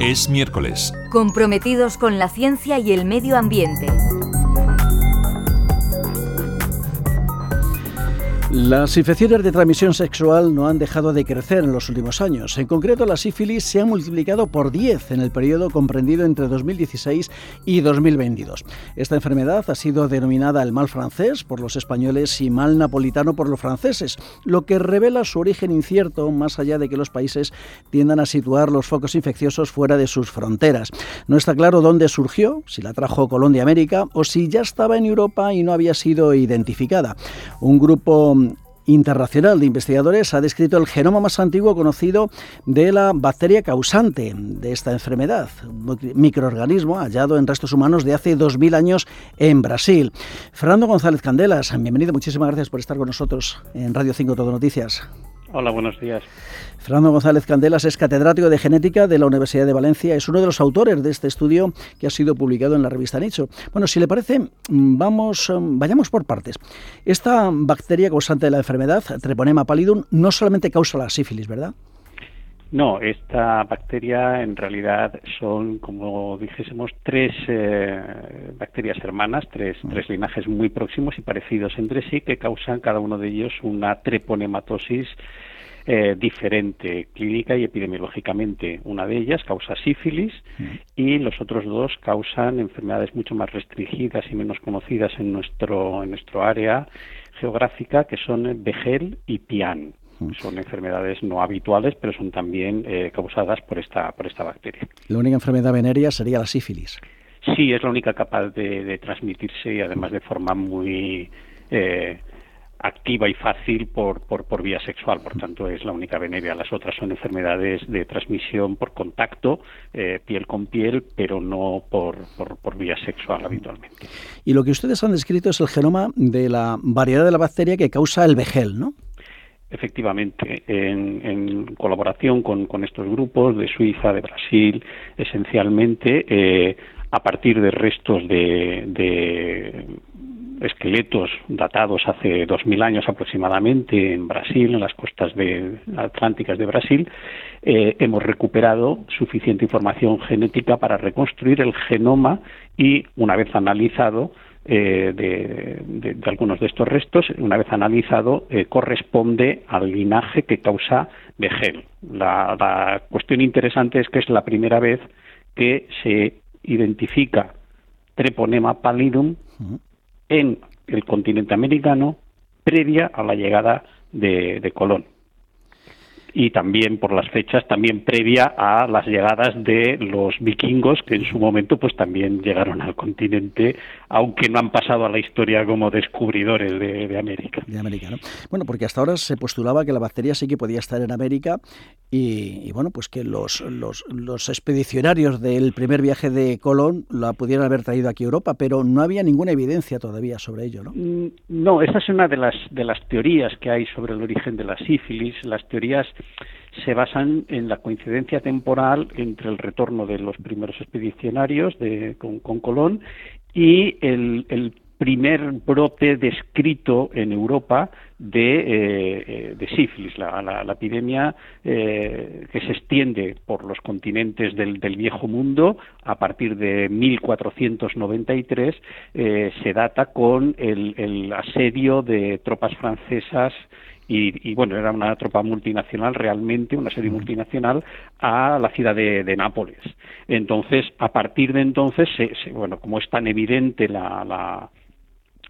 Es miércoles. Comprometidos con la ciencia y el medio ambiente. Las infecciones de transmisión sexual no han dejado de crecer en los últimos años. En concreto, la sífilis se ha multiplicado por 10 en el periodo comprendido entre 2016 y 2022. Esta enfermedad ha sido denominada el mal francés por los españoles y mal napolitano por los franceses, lo que revela su origen incierto más allá de que los países tiendan a situar los focos infecciosos fuera de sus fronteras. No está claro dónde surgió, si la trajo Colón de América o si ya estaba en Europa y no había sido identificada. Un grupo internacional de investigadores ha descrito el genoma más antiguo conocido de la bacteria causante de esta enfermedad, microorganismo hallado en restos humanos de hace 2.000 años en Brasil. Fernando González Candelas, bienvenido, muchísimas gracias por estar con nosotros en Radio 5 Todo Noticias. Hola, buenos días. Fernando González Candelas es catedrático de genética de la Universidad de Valencia. Es uno de los autores de este estudio que ha sido publicado en la revista Nicho. Bueno, si le parece, vamos, vayamos por partes. Esta bacteria causante de la enfermedad, Treponema pallidum, no solamente causa la sífilis, ¿verdad? No, esta bacteria en realidad son, como dijésemos, tres eh, bacterias hermanas, tres, mm. tres linajes muy próximos y parecidos entre sí que causan cada uno de ellos una treponematosis eh, diferente clínica y epidemiológicamente. Una de ellas causa sífilis mm. y los otros dos causan enfermedades mucho más restringidas y menos conocidas en nuestro, en nuestro área geográfica, que son Begel y Pian. Son enfermedades no habituales, pero son también eh, causadas por esta, por esta bacteria. La única enfermedad venérea sería la sífilis. Sí, es la única capaz de, transmitirse y además de forma muy eh, activa y fácil por, por, por, vía sexual, por tanto es la única venérea. Las otras son enfermedades de transmisión por contacto, eh, piel con piel, pero no por, por, por, vía sexual habitualmente. Y lo que ustedes han descrito es el genoma de la variedad de la bacteria que causa el vegel, ¿no? Efectivamente, en, colaboración con, estos grupos de Suiza, de Brasil, esencialmente eh, a partir de restos de, esqueletos datados hace 2.000 años aproximadamente en Brasil, en las costas atlánticas de Brasil, eh, hemos recuperado suficiente información genética para reconstruir el genoma y, una vez analizado, eh, de, algunos de estos restos, una vez analizado, eh, corresponde al linaje que causa Begel. La, la, cuestión interesante es que es la primera vez que se identifica Treponema pallidum en el continente americano previa a la llegada de Colón y también por las fechas también previa a las llegadas de los vikingos que en su momento pues también llegaron al continente aunque no han pasado a la historia como descubridores de, América. De América, ¿no? Bueno, porque hasta ahora se postulaba que la bacteria sí que podía estar en América y, bueno, pues que los, los, los, expedicionarios del primer viaje de Colón la pudieran haber traído aquí a Europa, pero no había ninguna evidencia todavía sobre ello, ¿no? Mm, no, esa es una de las, de las teorías que hay sobre el origen de la sífilis. Las teorías se basan en la coincidencia temporal entre el retorno de los primeros expedicionarios de, con, Colón y el, primer brote descrito en Europa de, eh, eh, sífilis, la, epidemia eh, que se extiende por los continentes del, viejo mundo. A partir de 1493 se data con el asedio de tropas francesas y, bueno, era una tropa multinacional realmente, una serie multinacional, a la ciudad de, Nápoles. Entonces, a partir de entonces, bueno, como es tan evidente la,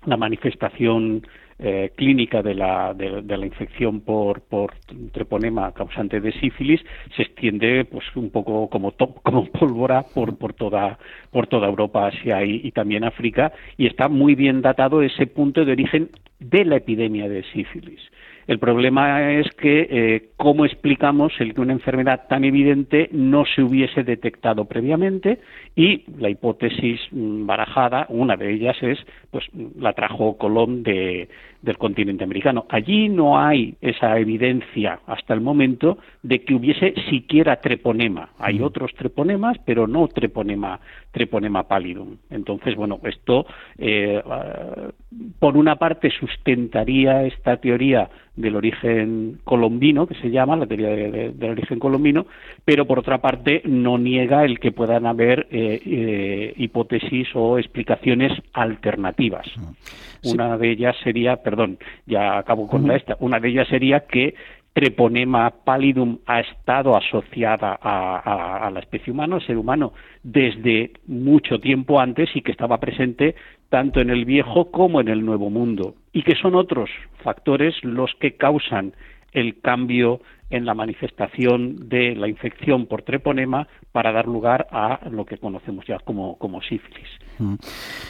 la, manifestación eh, clínica de la, de, la infección por, por treponema causante de sífilis se extiende pues un poco como top, como pólvora por, por toda por toda Europa, Asia y, y, también África y está muy bien datado ese punto de origen de la epidemia de sífilis. El problema es que eh, cómo explicamos el que una enfermedad tan evidente no se hubiese detectado previamente y la hipótesis mm, barajada, una de ellas es, pues la trajo Colón de, del continente americano. Allí no hay esa evidencia hasta el momento de que hubiese siquiera treponema. Hay mm. otros treponemas, pero no treponema, treponema pallidum. Entonces, bueno, esto eh, por una parte sustentaría esta teoría del origen colombino, que se llama, la teoría del origen colombino, pero por otra parte no niega el que puedan haber eh, eh, hipótesis o explicaciones alternativas. Una de ellas sería, perdón, ya acabo con la esta, una de ellas sería que Treponema pallidum ha estado asociada a, la especie humana, al ser humano, desde mucho tiempo antes y que estaba presente tanto en el viejo como en el nuevo mundo, y que son otros factores los que causan el cambio en la manifestación de la infección por treponema para dar lugar a lo que conocemos ya como, como sífilis. Mm.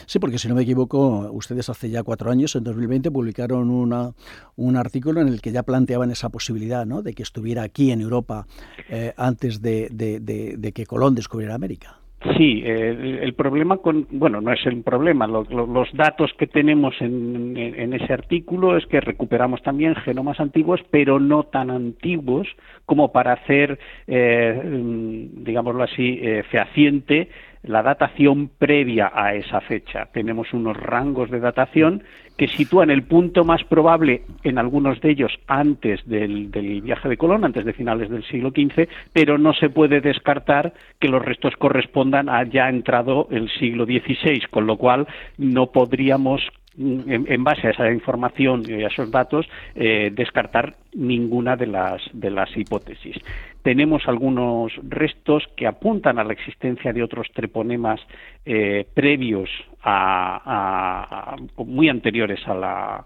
Sí, porque si no me equivoco, ustedes hace ya cuatro años, en 2020, publicaron una, un artículo en el que ya planteaban esa posibilidad ¿no? de que estuviera aquí en Europa eh, antes de, de que Colón descubriera América. Sí, eh, el problema con, bueno, no es el problema, los datos que tenemos en, ese artículo es que recuperamos también genomas antiguos, pero no tan antiguos como para hacer, eh, mm, digámoslo así, eh, fehaciente la datación previa a esa fecha. Tenemos unos rangos de datación que sitúan el punto más probable en algunos de ellos antes del, viaje de Colón, antes de finales del siglo XV, pero no se puede descartar que los restos correspondan a ya entrado el siglo XVI, con lo cual no podríamos en, base a esa información y a esos datos, eh, descartar ninguna de las, de las hipótesis. Tenemos algunos restos que apuntan a la existencia de otros treponemas eh, previos a, muy anteriores a la,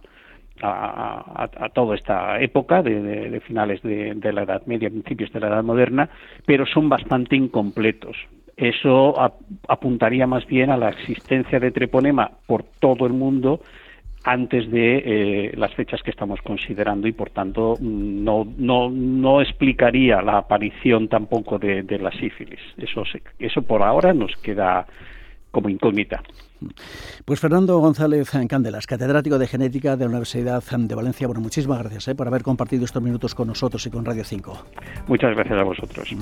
a, toda esta época de, finales de, de, la Edad Media, principios de la Edad Moderna, pero son bastante incompletos eso apuntaría más bien a la existencia de treponema por todo el mundo antes de eh, las fechas que estamos considerando y por tanto no, no, no explicaría la aparición tampoco de, la sífilis. Eso, eso por ahora nos queda como incógnita. Pues Fernando González Candelas, catedrático de genética de la Universidad de Valencia. Bueno, muchísimas gracias eh, por haber compartido estos minutos con nosotros y con Radio 5. Muchas gracias a vosotros.